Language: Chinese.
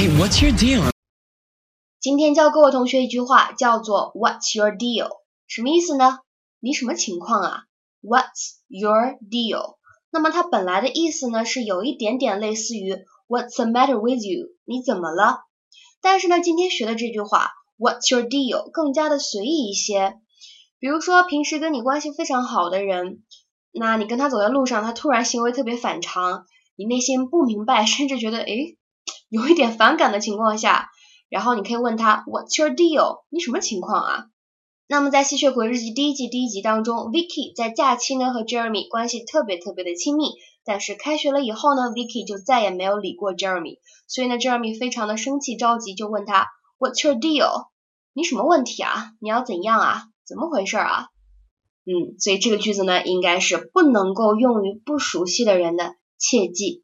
What's your deal? 今天教各位同学一句话，叫做 What's your deal？什么意思呢？你什么情况啊？What's your deal？那么它本来的意思呢，是有一点点类似于 What's the matter with you？你怎么了？但是呢，今天学的这句话 What's your deal？更加的随意一些。比如说，平时跟你关系非常好的人，那你跟他走在路上，他突然行为特别反常，你内心不明白，甚至觉得诶有一点反感的情况下。然后你可以问他 What's your deal？你什么情况啊？那么在吸血鬼日记第一季第一集当中，Vicky 在假期呢和 Jeremy 关系特别特别的亲密，但是开学了以后呢，Vicky 就再也没有理过 Jeremy，所以呢，Jeremy 非常的生气着急，就问他 What's your deal？你什么问题啊？你要怎样啊？怎么回事啊？嗯，所以这个句子呢，应该是不能够用于不熟悉的人的，切记。